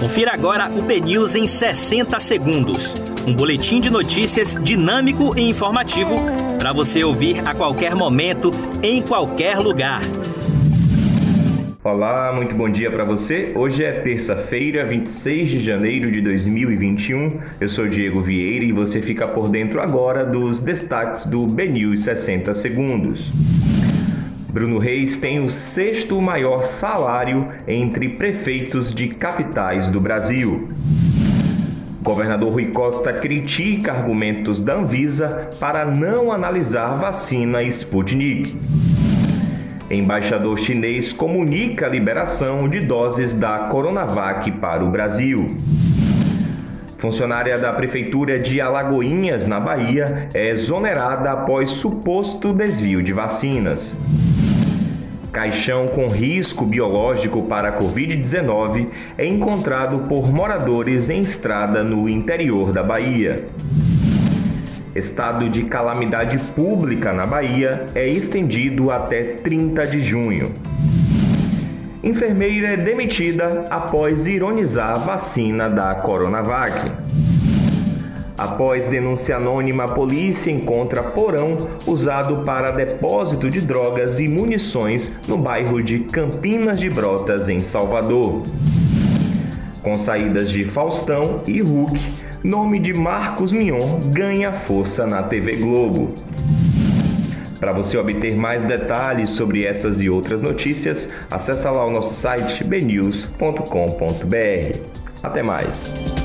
Confira agora o BNews em 60 segundos. Um boletim de notícias dinâmico e informativo para você ouvir a qualquer momento, em qualquer lugar. Olá, muito bom dia para você. Hoje é terça-feira, 26 de janeiro de 2021. Eu sou Diego Vieira e você fica por dentro agora dos destaques do BNews 60 segundos. Bruno Reis tem o sexto maior salário entre prefeitos de capitais do Brasil. Governador Rui Costa critica argumentos da Anvisa para não analisar vacina Sputnik. Embaixador chinês comunica a liberação de doses da Coronavac para o Brasil. Funcionária da Prefeitura de Alagoinhas, na Bahia, é exonerada após suposto desvio de vacinas. Caixão com risco biológico para a Covid-19 é encontrado por moradores em estrada no interior da Bahia. Estado de calamidade pública na Bahia é estendido até 30 de junho. Enfermeira é demitida após ironizar a vacina da Coronavac. Após denúncia anônima, a polícia encontra porão usado para depósito de drogas e munições no bairro de Campinas de Brotas, em Salvador. Com saídas de Faustão e Hulk, nome de Marcos Mion ganha força na TV Globo. Para você obter mais detalhes sobre essas e outras notícias, acesse lá o nosso site bnews.com.br. Até mais!